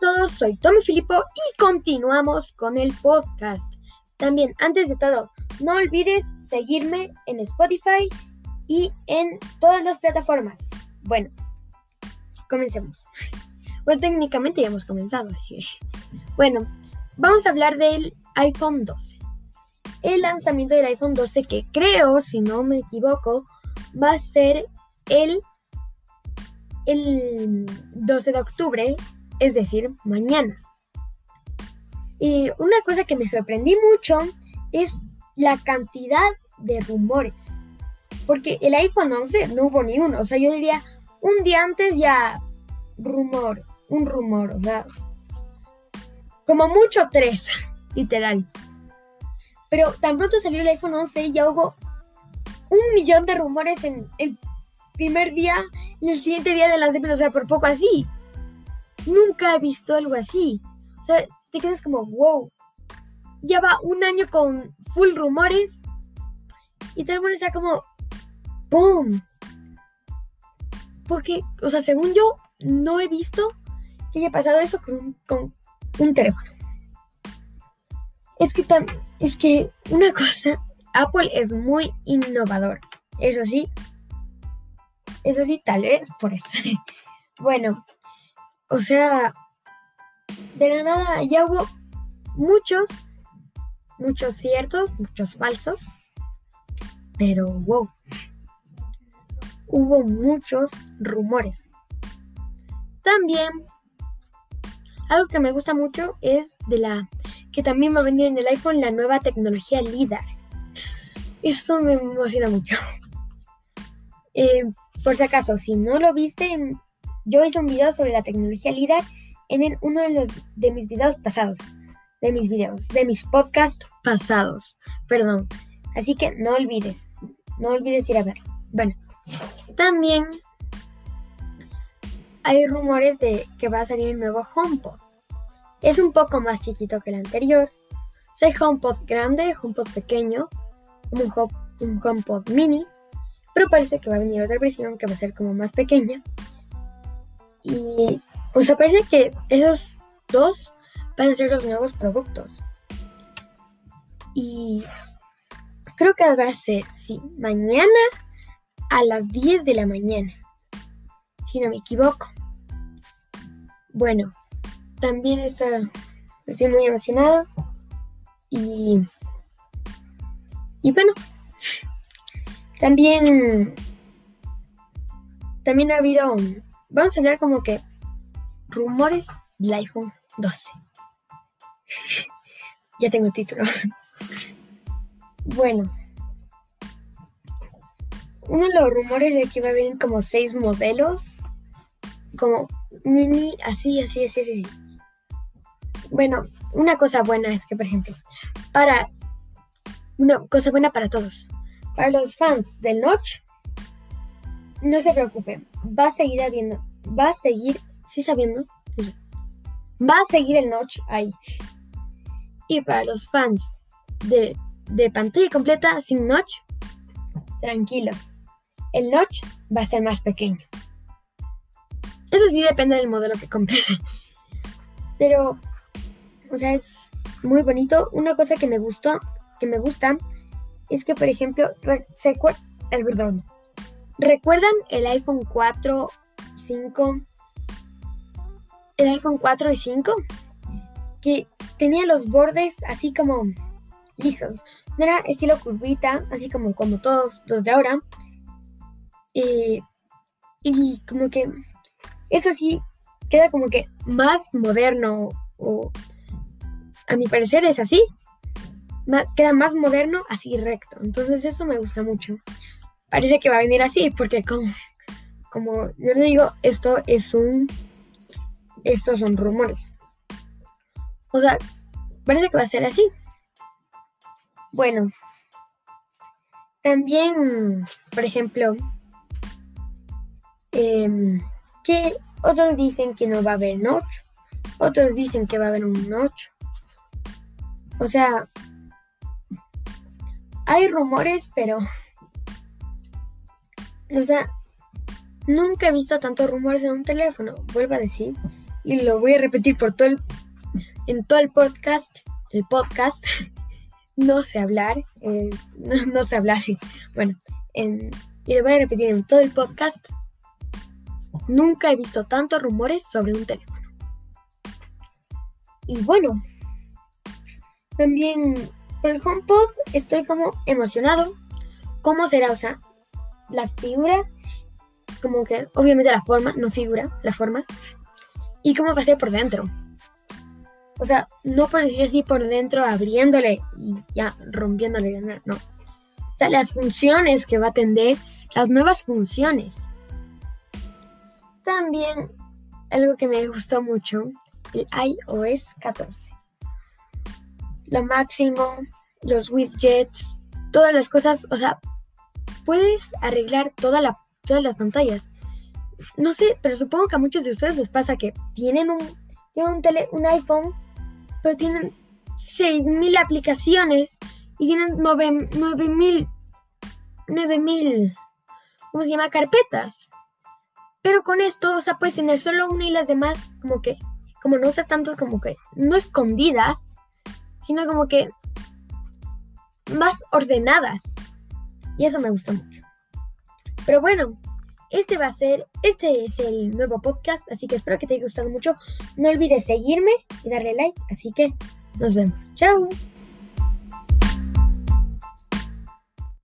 todos, soy Tommy Filippo y continuamos con el podcast. También, antes de todo, no olvides seguirme en Spotify y en todas las plataformas. Bueno, comencemos. Bueno, técnicamente ya hemos comenzado, así que... Bueno, vamos a hablar del iPhone 12. El lanzamiento del iPhone 12 que creo, si no me equivoco, va a ser el, el 12 de octubre es decir, mañana. Y una cosa que me sorprendí mucho es la cantidad de rumores. Porque el iPhone 11 no hubo ni uno. O sea, yo diría, un día antes ya rumor, un rumor, o sea, como mucho tres, literal. Pero tan pronto salió el iPhone 11 ya hubo un millón de rumores en el primer día y el siguiente día de lanzamiento, o sea, por poco así. Nunca he visto algo así. O sea, te quedas como, wow. Ya va un año con full rumores. Y todo el mundo está como, ¡boom! Porque, o sea, según yo, no he visto que haya pasado eso con un, con un teléfono. Es que, es que una cosa, Apple es muy innovador. Eso sí, eso sí, tal vez por eso. bueno, o sea, de la nada ya hubo muchos, muchos ciertos, muchos falsos, pero wow, hubo muchos rumores. También, algo que me gusta mucho es de la que también va a venir en el iPhone la nueva tecnología LIDAR. Eso me emociona mucho. Eh, por si acaso, si no lo viste, yo hice un video sobre la tecnología LIDAR en uno de, mis videos pasados. De mis videos, de mis podcasts pasados. Perdón. Así que no olvides. No olvides ir a verlo. Bueno, también hay rumores de que va a salir un nuevo HomePod. Es un poco más chiquito que el anterior. O hay HomePod grande, HomePod pequeño, un, un HomePod mini. Pero parece que va a venir otra versión que va a ser como más pequeña y sea, parece que esos dos van a ser los nuevos productos. Y creo que va a ser, sí, mañana a las 10 de la mañana. Si no me equivoco. Bueno, también estoy muy emocionado. Y, y bueno, también, también ha habido vamos a hablar como que rumores del iPhone 12. ya tengo título. bueno, uno de los rumores es que va a haber como seis modelos, como mini, así, así, así, así. Bueno, una cosa buena es que, por ejemplo, para una cosa buena para todos, para los fans del Notch, no se preocupen, va a seguir habiendo, va a seguir, sí sabiendo, va a seguir el notch ahí. Y para los fans de, de pantalla completa sin notch, tranquilos, el notch va a ser más pequeño. Eso sí depende del modelo que compres. Pero, o sea, es muy bonito. Una cosa que me gustó, que me gusta, es que, por ejemplo, se el perdón, ¿Recuerdan el iPhone 4, 5? El iPhone 4 y 5? Que tenía los bordes así como lisos. No era estilo curvita, así como, como todos los de ahora. y como que eso sí queda como que más moderno o a mi parecer es así. queda más moderno así recto. Entonces eso me gusta mucho parece que va a venir así, porque como, como yo le digo, esto es un, estos son rumores. O sea, parece que va a ser así. Bueno, también, por ejemplo, em, que otros dicen que no va a haber notch, otros dicen que va a haber un notch. O sea, hay rumores, pero o sea, nunca he visto tantos rumores en un teléfono, vuelvo a decir. y lo voy a repetir por todo el, en todo el podcast, el podcast, no sé hablar, eh, no, sé hablar, bueno, y lo voy a repetir en todo el podcast, nunca he visto tantos rumores sobre un teléfono. Y bueno, también por el HomePod estoy como emocionado. ¿Cómo será? O sea, la figura, como que obviamente la forma, no figura, la forma. Y cómo va a ser por dentro. O sea, no por decir así por dentro abriéndole y ya rompiéndole, no. O sea, las funciones que va a atender, las nuevas funciones. También algo que me gustó mucho, el iOS 14 lo máximo, los widgets, todas las cosas, o sea, puedes arreglar toda la, todas las pantallas. No sé, pero supongo que a muchos de ustedes les pasa que tienen un, un, tele, un iPhone, pero tienen 6.000 aplicaciones y tienen 9.000, 9.000, ¿cómo se llama? Carpetas. Pero con esto, o sea, puedes tener solo una y las demás como que, como no usas tanto, como que no escondidas, sino como que más ordenadas. Y eso me gusta mucho. Pero bueno, este va a ser, este es el nuevo podcast, así que espero que te haya gustado mucho. No olvides seguirme y darle like, así que nos vemos. Chao.